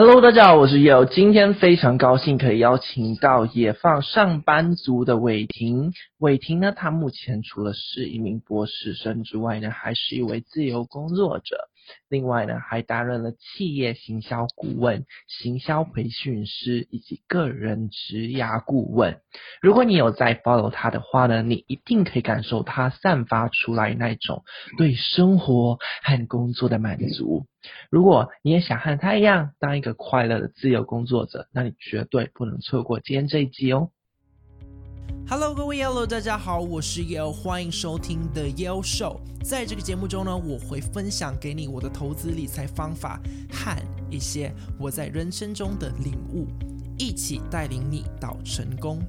Hello，大家好，我是 Yo，今天非常高兴可以邀请到野放上班族的伟霆。伟霆呢，他目前除了是一名博士生之外呢，还是一位自由工作者。另外呢，还担任了企业行销顾问、行销培训师以及个人职涯顾问。如果你有在 follow 他的话呢，你一定可以感受他散发出来那种对生活和工作的满足。如果你也想和他一样当一个快乐的自由工作者，那你绝对不能错过今天这一集哦。Hello，各位 Yellow，大家好，我是 Yellow，欢迎收听 The Yellow Show。在这个节目中呢，我会分享给你我的投资理财方法和一些我在人生中的领悟，一起带领你到成功。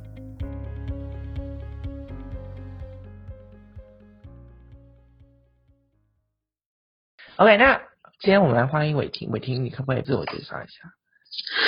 OK，那今天我们来欢迎伟霆，伟霆，你可不可以自我介绍一下？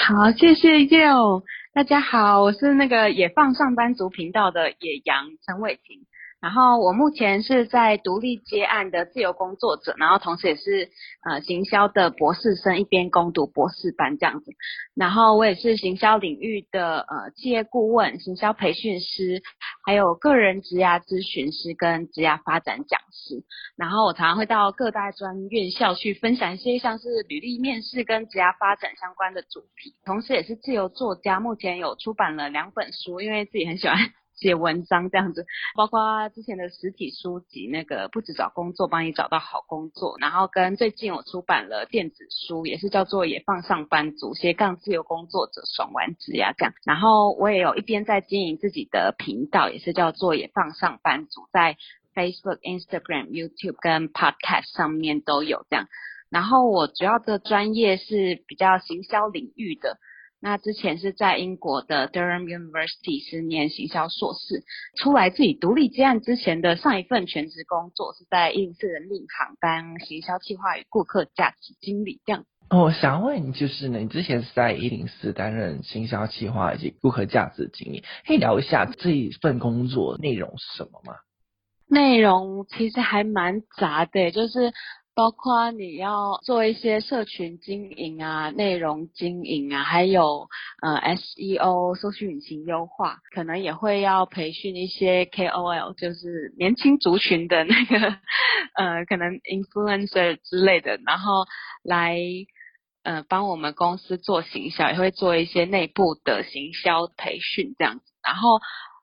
好，谢谢 y o。大家好，我是那个野放上班族频道的野羊陈伟霆。然后我目前是在独立接案的自由工作者，然后同时也是呃行销的博士生，一边攻读博士班这样子。然后我也是行销领域的呃企业顾问、行销培训师，还有个人职涯咨询师跟职涯发展讲师。然后我常常会到各大专院校去分享一些像是履历面试跟职涯发展相关的主题，同时也是自由作家，目前有出版了两本书，因为自己很喜欢。写文章这样子，包括之前的实体书籍，那个不止找工作，帮你找到好工作，然后跟最近我出版了电子书，也是叫做《也放上班族斜杠自由工作者爽玩职涯干》，然后我也有一边在经营自己的频道，也是叫做《也放上班族》，在 Facebook、Instagram、YouTube 跟 Podcast 上面都有这样，然后我主要的专业是比较行销领域的。那之前是在英国的 Durham University 是念行销硕士，出来自己独立接案之前的上一份全职工作是在一零四人力行当行销企划与顾客价值经理这样。哦，我想问你，就是呢，你之前是在一零四担任行销企划以及顾客价值经理，可以聊一下这一份工作内容是什么吗？内容其实还蛮杂的，就是。包括你要做一些社群经营啊、内容经营啊，还有呃 SEO 搜索引擎优化，可能也会要培训一些 KOL，就是年轻族群的那个呃可能 influencer 之类的，然后来呃帮我们公司做行销，也会做一些内部的行销培训这样子，然后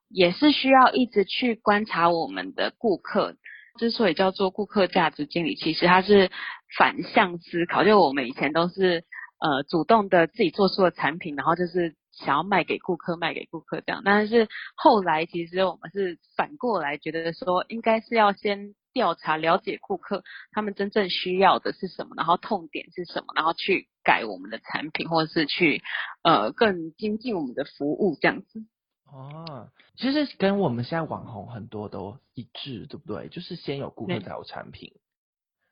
也是需要一直去观察我们的顾客。之所以叫做顾客价值经理，其实它是反向思考。就我们以前都是呃主动的自己做出了产品，然后就是想要卖给顾客，卖给顾客这样。但是后来其实我们是反过来觉得说，应该是要先调查了解顾客他们真正需要的是什么，然后痛点是什么，然后去改我们的产品，或者是去呃更精进我们的服务这样子。哦，其实跟我们现在网红很多都一致，对不对？就是先有顾客才有产品。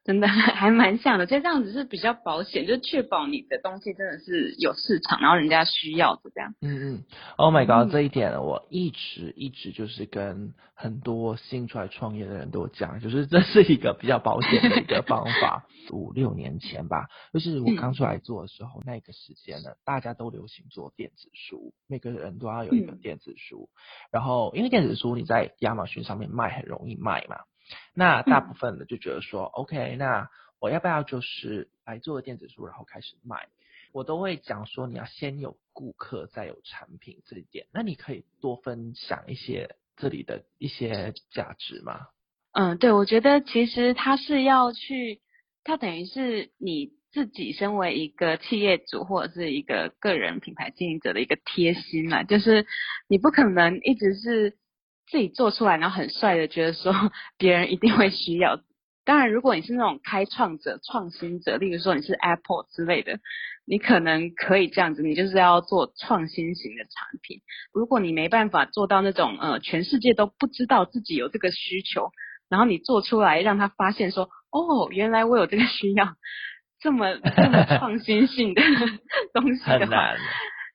真的 还蛮像的，就这样子是比较保险，就确保你的东西真的是有市场，然后人家需要的这样。嗯嗯，Oh my god，、嗯、这一点我一直一直就是跟很多新出来创业的人都讲，就是这是一个比较保险的一个方法。五六年前吧，就是我刚出来做的时候，嗯、那个时间呢，大家都流行做电子书，每个人都要有一本电子书，嗯、然后因为电子书你在亚马逊上面卖很容易卖嘛。那大部分的就觉得说、嗯、，OK，那我要不要就是来做个电子书，然后开始卖？我都会讲说，你要先有顾客，再有产品这一点。那你可以多分享一些这里的一些价值吗？嗯，对，我觉得其实它是要去，它等于是你自己身为一个企业主或者是一个个人品牌经营者的一个贴心嘛，就是你不可能一直是。自己做出来，然后很帅的，觉得说 别人一定会需要。当然，如果你是那种开创者、创新者，例如说你是 Apple 之类的，你可能可以这样子，你就是要做创新型的产品。如果你没办法做到那种呃，全世界都不知道自己有这个需求，然后你做出来让他发现说，哦，原来我有这个需要，这么这么创新性的 东西的话，很难。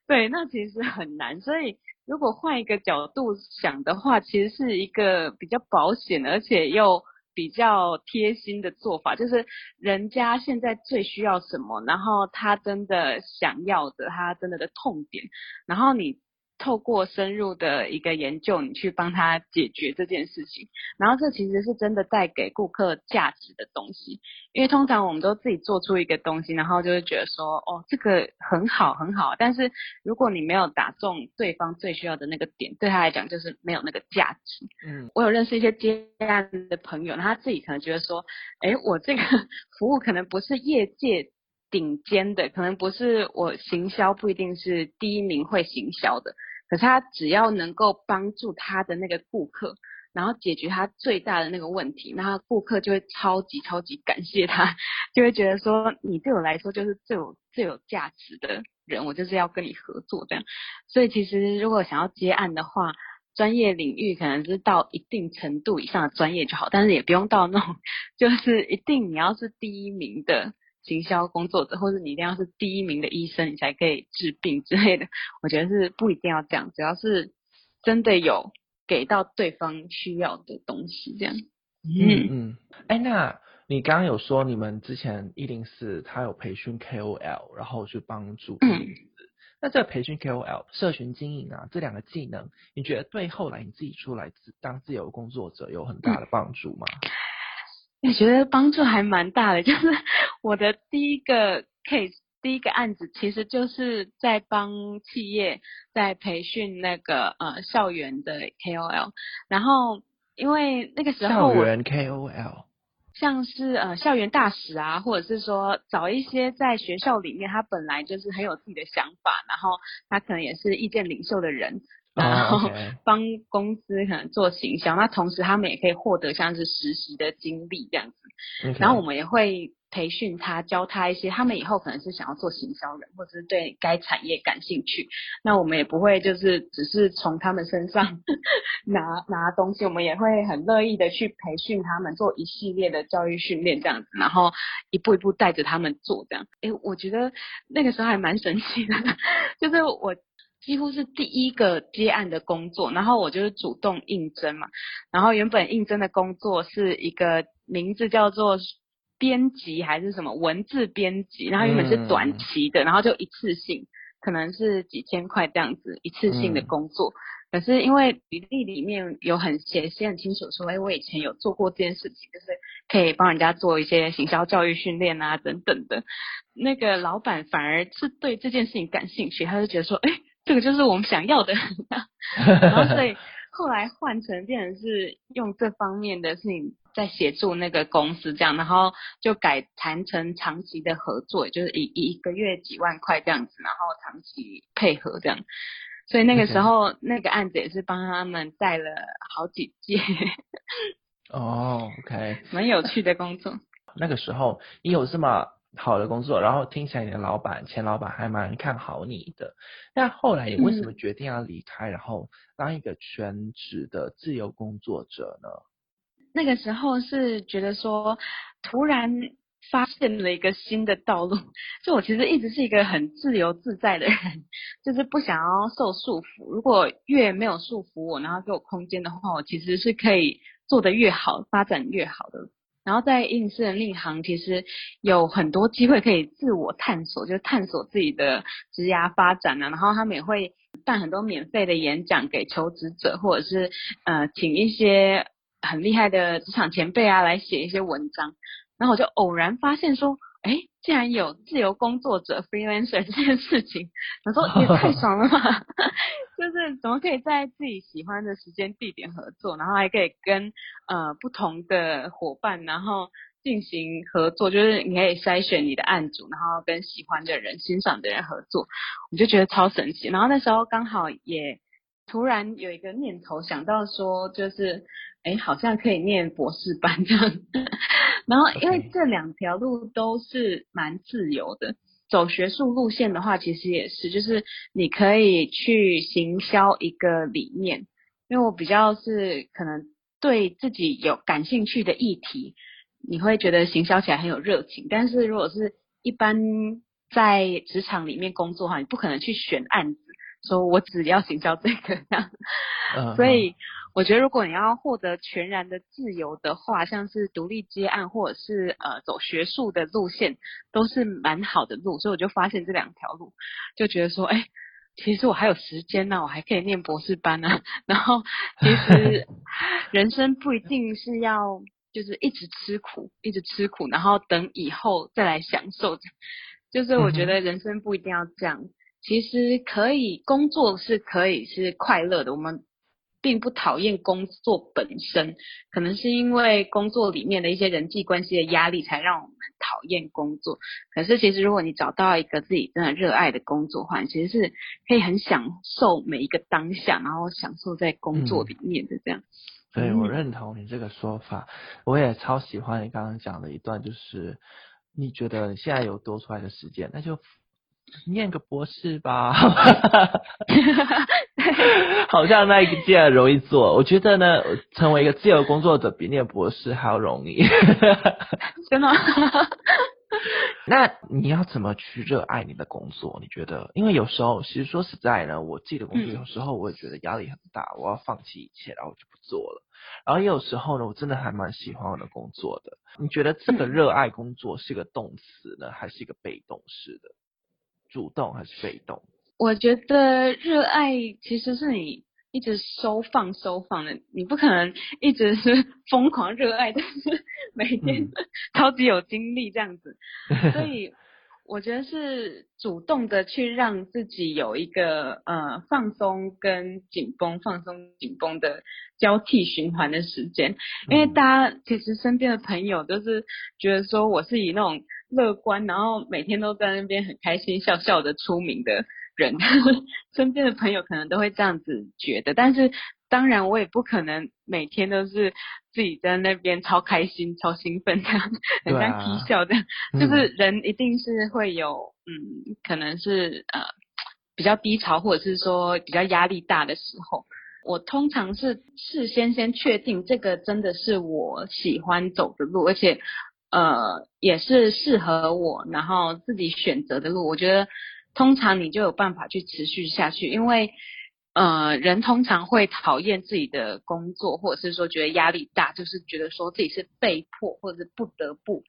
对，那其实很难，所以。如果换一个角度想的话，其实是一个比较保险，而且又比较贴心的做法，就是人家现在最需要什么，然后他真的想要的，他真的的痛点，然后你。透过深入的一个研究，你去帮他解决这件事情，然后这其实是真的带给顾客价值的东西。因为通常我们都自己做出一个东西，然后就会觉得说，哦，这个很好很好。但是如果你没有打中对方最需要的那个点，对他来讲就是没有那个价值。嗯，我有认识一些接案的朋友，他自己可能觉得说，哎，我这个 服务可能不是业界顶尖的，可能不是我行销不一定是第一名会行销的。可是他只要能够帮助他的那个顾客，然后解决他最大的那个问题，那顾客就会超级超级感谢他，就会觉得说，你对我来说就是最有最有价值的人，我就是要跟你合作这样。所以其实如果想要接案的话，专业领域可能是到一定程度以上的专业就好，但是也不用到那种 就是一定你要是第一名的。行销工作者，或者你一定要是第一名的医生，你才可以治病之类的。我觉得是不一定要这样，只要是真的有给到对方需要的东西，这样。嗯嗯。哎、欸，那你刚刚有说你们之前一零四他有培训 KOL，然后去帮助。那这个培训 KOL、社群经营啊，这两个技能，你觉得对后来你自己出来自当自由工作者有很大的帮助吗？嗯我觉得帮助还蛮大的，就是我的第一个 case，第一个案子，其实就是在帮企业在培训那个呃校园的 KOL，然后因为那个时候校园 KOL，像是呃校园大使啊，或者是说找一些在学校里面他本来就是很有自己的想法，然后他可能也是意见领袖的人。然后 帮公司可能做行销，那同时他们也可以获得像是实习的经历这样子。然后我们也会培训他，教他一些，他们以后可能是想要做行销人，或者是对该产业感兴趣。那我们也不会就是只是从他们身上 拿拿东西，我们也会很乐意的去培训他们，做一系列的教育训练这样子，然后一步一步带着他们做这样。诶，我觉得那个时候还蛮神奇的，就是我。几乎是第一个接案的工作，然后我就是主动应征嘛。然后原本应征的工作是一个名字叫做编辑还是什么文字编辑，然后原本是短期的，然后就一次性，可能是几千块这样子一次性的工作。可是因为履历里面有很写写很清楚说，哎，我以前有做过这件事情，就是可以帮人家做一些行销教育训练啊等等的。那个老板反而是对这件事情感兴趣，他就觉得说，哎。这个就是我们想要的，然后所以 后来换成变成是用这方面的事情在协助那个公司这样，然后就改谈成长期的合作，就是一一个月几万块这样子，然后长期配合这样，所以那个时候那个案子也是帮他们带了好几届。哦，OK，蛮有趣的工作。那个时候你有这么好的工作，然后听起来你的老板、前老板还蛮看好你的。那后来你为什么决定要离开，嗯、然后当一个全职的自由工作者呢？那个时候是觉得说，突然发现了一个新的道路。就我其实一直是一个很自由自在的人，就是不想要受束缚。如果越没有束缚我，然后给我空间的话，我其实是可以做得越好，发展越好的。然后在应试那行，其实有很多机会可以自我探索，就探索自己的职涯发展啊。然后他们也会办很多免费的演讲给求职者，或者是呃请一些很厉害的职场前辈啊来写一些文章。然后我就偶然发现说，哎，竟然有自由工作者 freelancer 这件事情，我说也太爽了吧！就是怎么可以在自己喜欢的时间地点合作，然后还可以跟呃不同的伙伴，然后进行合作，就是你可以筛选你的案主，然后跟喜欢的人、欣赏的人合作，我就觉得超神奇。然后那时候刚好也突然有一个念头想到说，就是哎，好像可以念博士班这样。然后因为这两条路都是蛮自由的。走学术路线的话，其实也是，就是你可以去行销一个理念，因为我比较是可能对自己有感兴趣的议题，你会觉得行销起来很有热情。但是如果是一般在职场里面工作的话，你不可能去选案子，说我只要行销这个这样。所以我觉得如果你要获得全然的自由的话，像是独立接案或者是呃走学术的路线，都是蛮好的路。所以我就发现这两条路，就觉得说，哎，其实我还有时间呢，我还可以念博士班呢。然后其实 人生不一定是要就是一直吃苦，一直吃苦，然后等以后再来享受。就是我觉得人生不一定要这样。其实可以工作是可以是快乐的，我们并不讨厌工作本身，可能是因为工作里面的一些人际关系的压力，才让我们讨厌工作。可是其实如果你找到一个自己真的热爱的工作的话，其实是可以很享受每一个当下，然后享受在工作里面的这样。对、嗯，我认同你这个说法，我也超喜欢你刚刚讲的一段，就是你觉得你现在有多出来的时间，那就。念个博士吧，好像那一个件容易做。我觉得呢，成为一个自由工作者比念博士还要容易。真的？那你要怎么去热爱你的工作？你觉得？因为有时候，其实说实在呢，我自己的工作有时候我也觉得压力很大，我要放弃一切，然后我就不做了。然后也有时候呢，我真的还蛮喜欢我的工作的。你觉得这个热爱工作是一个动词呢，还是一个被动式的？主动还是被动？我觉得热爱其实是你一直收放收放的，你不可能一直是 疯狂热爱，但是 每天 超级有精力这样子。嗯、所以我觉得是主动的去让自己有一个呃放松跟紧绷、放松紧绷的交替循环的时间。因为大家其实身边的朋友都是觉得说我是以那种。乐观，然后每天都在那边很开心笑笑的出名的人，身边的朋友可能都会这样子觉得。但是当然，我也不可能每天都是自己在那边超开心、超兴奋这样，很像啼笑的。就是人一定是会有，嗯，可能是呃比较低潮，或者是说比较压力大的时候。我通常是事先先确定这个真的是我喜欢走的路，而且。呃，也是适合我，然后自己选择的路。我觉得通常你就有办法去持续下去，因为呃，人通常会讨厌自己的工作，或者是说觉得压力大，就是觉得说自己是被迫或者是不得不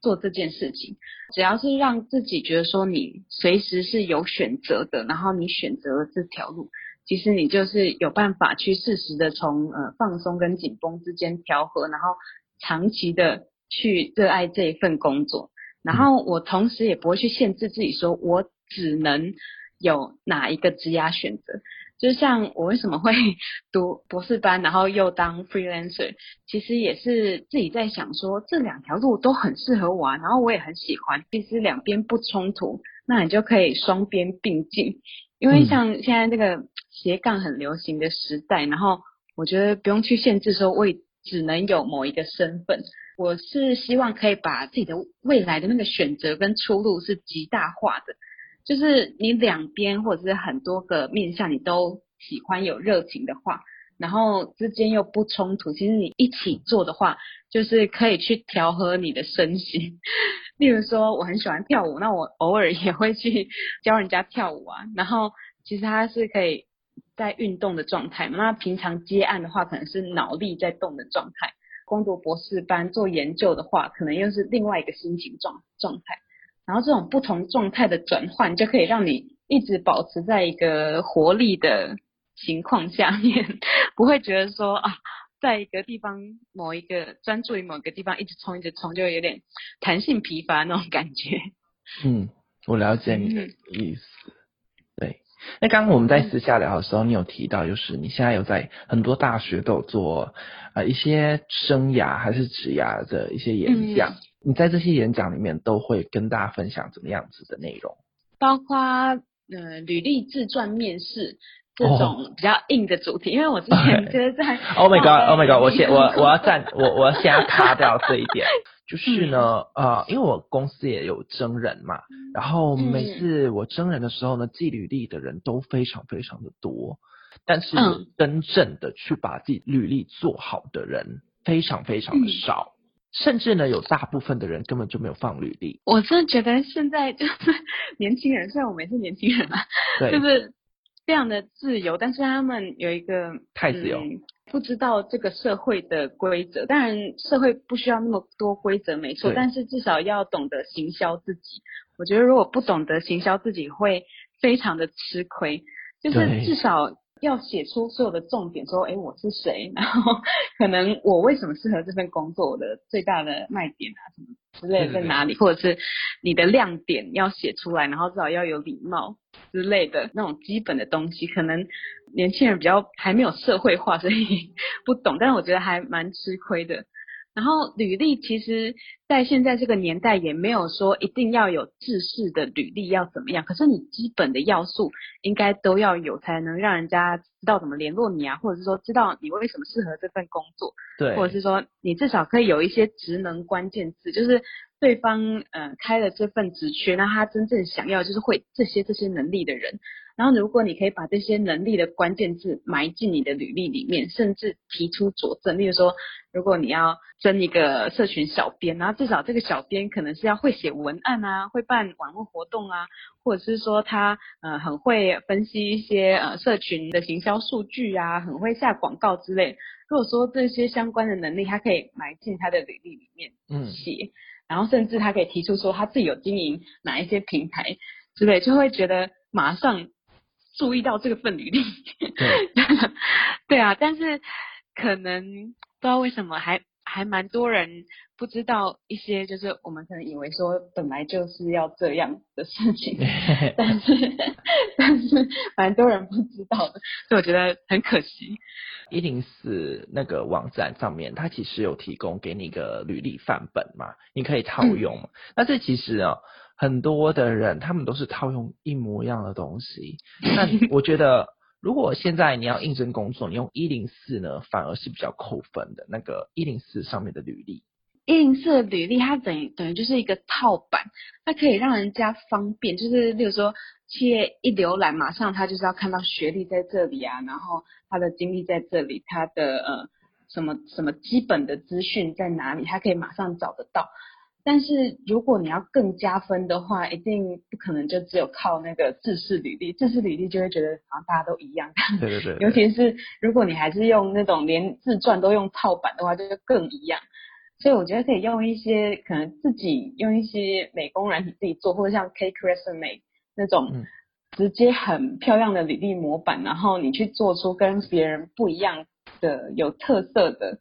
做这件事情。只要是让自己觉得说你随时是有选择的，然后你选择了这条路，其实你就是有办法去适时的从呃放松跟紧绷之间调和，然后长期的。去热爱这一份工作，然后我同时也不会去限制自己，说我只能有哪一个职业选择。就像我为什么会 读博士班，然后又当 freelancer，其实也是自己在想说，这两条路都很适合我啊，然后我也很喜欢，其实两边不冲突，那你就可以双边并进。因为像现在这个斜杠很流行的时代，然后我觉得不用去限制说，我只能有某一个身份。我是希望可以把自己的未来的那个选择跟出路是极大化的，就是你两边或者是很多个面向你都喜欢有热情的话，然后之间又不冲突，其实你一起做的话，就是可以去调和你的身心。例如说，我很喜欢跳舞，那我偶尔也会去 教人家跳舞啊，然后其实它是可以在运动的状态，那平常接案的话，可能是脑力在动的状态。攻读博士班做研究的话，可能又是另外一个心情状状态。然后这种不同状态的转换，就可以让你一直保持在一个活力的情况下面，不会觉得说啊，在一个地方某一个专注于某个地方一直冲一直冲，就会有点弹性疲乏那种感觉。嗯，我了解你的意思。嗯那刚刚我们在私下聊的时候，你有提到，就是你现在有在很多大学都有做呃一些生涯还是职涯的一些演讲，嗯，你在这些演讲里面都会跟大家分享怎么样子的内容？包括呃履历自传面试这种比较硬的主题，哦，因为我之前就是在 Oh my God，Oh my God，我先我我要站我我要先要卡掉这一点。就是呢，呃，因为我公司也有征人嘛，然后每次我征人的时候呢，寄履历的人都非常非常的多，但是真正的去把自己履历做好的人非常非常的少，甚至呢，有大部分的人根本就没有放履历。我真的觉得现在就是 年轻人，虽然我们也是年轻人嘛，对，就是非常的自由，但是他们有一个太自由。不知道这个社会的规则。当然，社会不需要那么多规则，没错，但是至少要懂得行销自己。我觉得如果不懂得行销自己，会非常的吃亏。就是至少要写出所有的重点，说，哎，我是谁，然后可能我为什么适合这份工作，我的最大的卖点啊，什么之类的在哪里，或者是你的亮点要写出来，然后至少要有礼貌之类的那种基本的东西，可能年轻人比较还没有社会化，所以 不懂，但是我觉得还蛮吃亏的。然后履历其实，在现在这个年代也没有说一定要有制式的履历要怎么样，可是你基本的要素应该都要有，才能让人家知道怎么联络你啊，或者是说知道你为什么适合这份工作，对，或者是说你至少可以有一些职能关键字，就是对方呃开了这份职缺，那他真正想要就是会这些这些能力的人。然后，如果你可以把这些能力的关键字埋进你的履历里面，甚至提出佐证，例如说，如果你要争一个社群小编，然后至少这个小编可能是要会写文案啊，会办网络活动啊，或者是说他呃很会分析一些呃社群的行销数据啊，很会下广告之类。如果说这些相关的能力，他可以埋进他的履历里面，嗯，写，然后甚至他可以提出说他自己有经营哪一些平台之类，就会觉得马上。注意到这个份履历，对，对啊，但是可能不知道为什么还还蛮多人不知道一些，就是我们可能以为说本来就是要这样的事情，但是但是蛮多人不知道的，所以我觉得很可惜。一零四那个网站上面，它其实有提供给你一个履历范本嘛，你可以套用。嗯、那这其实啊。很多的人，他们都是套用一模一样的东西。那我觉得，如果现在你要应征工作，你用一零四呢，反而是比较扣分的。那个一零四上面的履历，一零四的履历，它等于等于就是一个套版，它可以让人家方便，就是例如说，企业一浏览，马上他就是要看到学历在这里啊，然后他的经历在这里，他的呃什么什么基本的资讯在哪里，他可以马上找得到。但是如果你要更加分的话，一定不可能就只有靠那个制式履历，制式履历就会觉得好像大家都一样。对对对，对。尤其是如果你还是用那种连自传都用套版的话，就更一样。所以我觉得可以用一些可能自己用一些美工软体自己做，或者像 Cake Resume 那种直接很漂亮的履历模板，然后你去做出跟别人不一样的有特色的。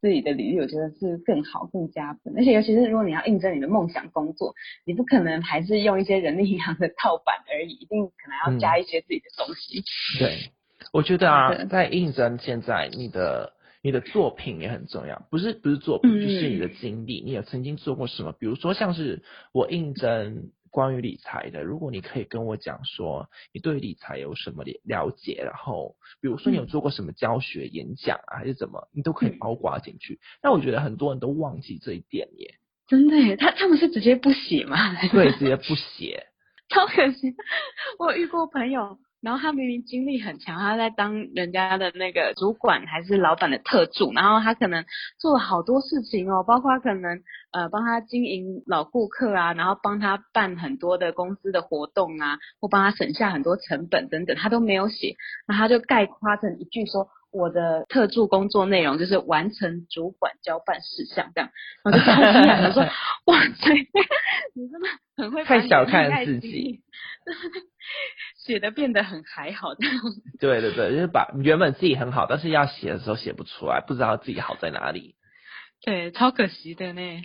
自己的履历，我觉得是更好、更加分。而且，尤其是如果你要应征你的梦想工作，你不可能还是用一些人力银行的套版而已，一定可能要加一些自己的东西。嗯、对，我觉得啊，在应征现在，你的你的作品也很重要，不是不是作品，就是你的经历，嗯、你有曾经做过什么？比如说，像是我应征。关于理财的，如果你可以跟我讲说你对理财有什么了解，然后比如说你有做过什么教学演讲啊，还是怎么，你都可以包括进去。但我觉得很多人都忘记这一点耶。真的耶，他他们是直接不写吗？对，直接不写，超可惜。我遇过朋友。然后他明明精力很强，他在当人家的那个主管还是老板的特助，然后他可能做了好多事情哦，包括可能呃帮他经营老顾客啊，然后帮他办很多的公司的活动啊，或帮他省下很多成本等等，他都没有写，那他就概括成一句说。我的特助工作内容就是完成主管交办事项，这样，我就超惊讶的说：“ 哇塞，你真的很会太小看自己，写的变得很还好这样。”对对对，就是把原本自己很好，但是要写的时候写不出来，不知道自己好在哪里。对，超可惜的呢。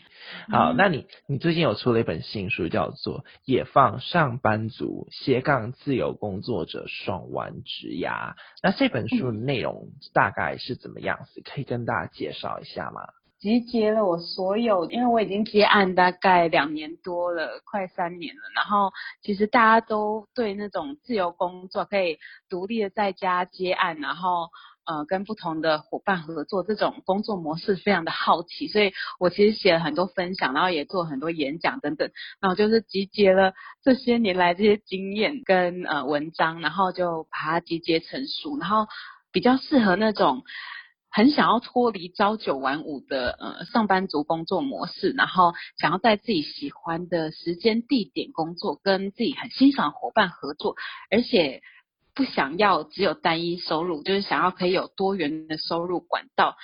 好，那你你最近有出了一本新书，叫做《野放上班族斜杠自由工作者爽玩职涯》。那这本书的内容大概是怎么样子？可以跟大家介绍一下吗？集结了我所有，因为我已经接案大概两年多了，快三年了。然后其实大家都对那种自由工作，可以独立的在家接案，然后。呃，跟不同的伙伴合作这种工作模式非常的好奇，所以我其实写了很多分享，然后也做很多演讲等等，然后就是集结了这些年来这些经验跟呃文章，然后就把它集结成书，然后比较适合那种很想要脱离朝九晚五的呃上班族工作模式，然后想要在自己喜欢的时间地点工作，跟自己很欣赏伙伴合作，而且。不想要只有单一收入，就是想要可以有多元的收入管道。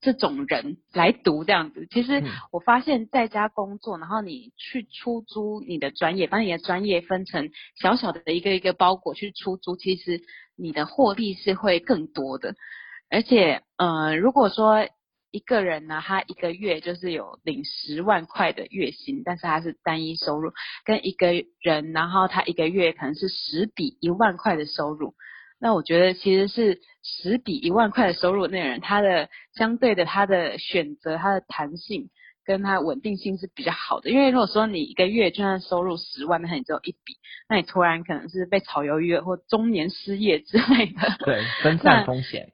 这种人来读这样子，其实我发现在家工作，然后你去出租你的专业，把你的专业分成小小的一个一个包裹去出租，其实你的获利是会更多的。而且，呃，如果说一个人呢，他一个月就是有领十万块的月薪，但是他是单一收入，跟一个人，然后他一个月可能是十笔一万块的收入。那我觉得其实是十笔一万块的收入那个人，他的相对的他的选择，他的弹性跟他稳定性是比较好的。因为如果说你一个月就算收入十万，那你只有一笔，那你突然可能是被炒鱿鱼或中年失业之类的。对，分散风险。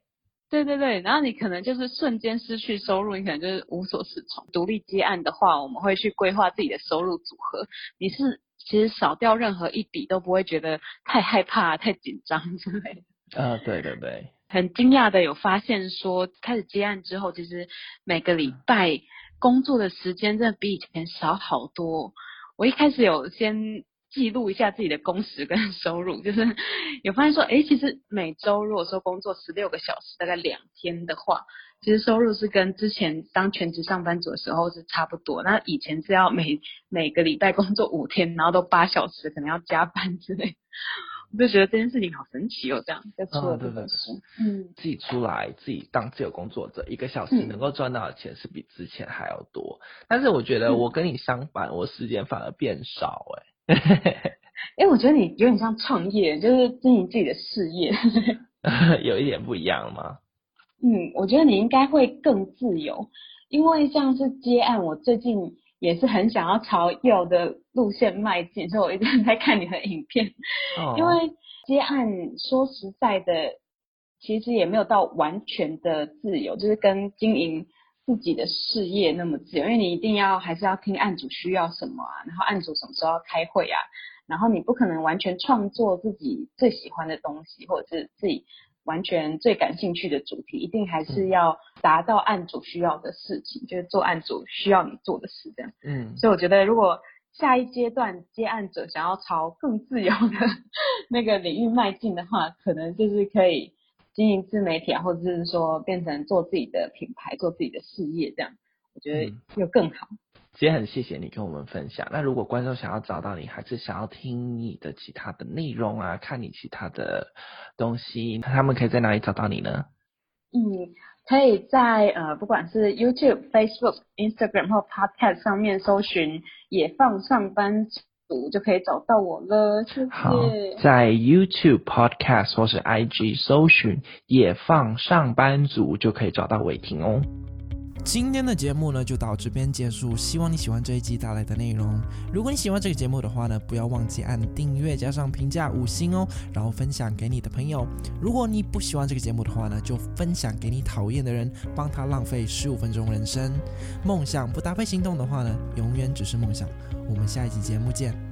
对对对，然后你可能就是瞬间失去收入，你可能就是无所适从。独立接案的话，我们会去规划自己的收入组合。你是。其实少掉任何一笔都不会觉得太害怕、太紧张之类的。呃，对对对。很惊讶的有发现说，开始接案之后，其实每个礼拜工作的时间真的比以前少好多。我一开始有先记录一下自己的工时跟收入，就是有发现说，哎，其实每周如果说工作十六个小时，大概两天的话。其实收入是跟之前当全职上班族的时候是差不多。那以前是要每每个礼拜工作五天，然后都八小时，可能要加班之类。我就觉得这件事情好神奇哦，这样就出了这本书。嗯，自己出来自己当自由工作者，一个小时能够赚到的钱是比之前还要多。嗯、但是我觉得我跟你相反，我时间反而变少哎、欸。哎、欸，我觉得你有点像创业，就是经营自己的事业。有一点不一样吗？嗯，我觉得你应该会更自由，因为像是接案，我最近也是很想要朝 Yale 的路线迈进，所以我一直在看你的影片。哦。因为接案说实在的，其实也没有到完全的自由，就是跟经营自己的事业那么自由，因为你一定要还是要听案主需要什么啊，然后案主什么时候要开会啊，然后你不可能完全创作自己最喜欢的东西，或者是自己。完全最感兴趣的主题，一定还是要达到案主需要的事情，嗯、就是做案主需要你做的事，这样。嗯。所以我觉得，如果下一阶段接案者想要朝更自由的 那个领域迈进的话，可能就是可以经营自媒体啊，或者是说变成做自己的品牌，做自己的事业，这样我觉得又更好。嗯今天很谢谢你跟我们分享。那如果观众想要找到你，还是想要听你的其他的内容啊，看你其他的东西，他们可以在哪里找到你呢？嗯，可以在呃，不管是 YouTube、Facebook、Instagram 或 Podcast 上面搜寻“野放上班组”，就可以找到我了。谢谢。好，在 YouTube、Podcast 或是 IG 搜寻“野放上班族”，就可以找到伟霆哦。今天的节目呢，就到这边结束。希望你喜欢这一集带来的内容。如果你喜欢这个节目的话呢，不要忘记按订阅加上评价五星哦，然后分享给你的朋友。如果你不喜欢这个节目的话呢，就分享给你讨厌的人，帮他浪费十五分钟人生。梦想不搭配行动的话呢，永远只是梦想。我们下一集节目见。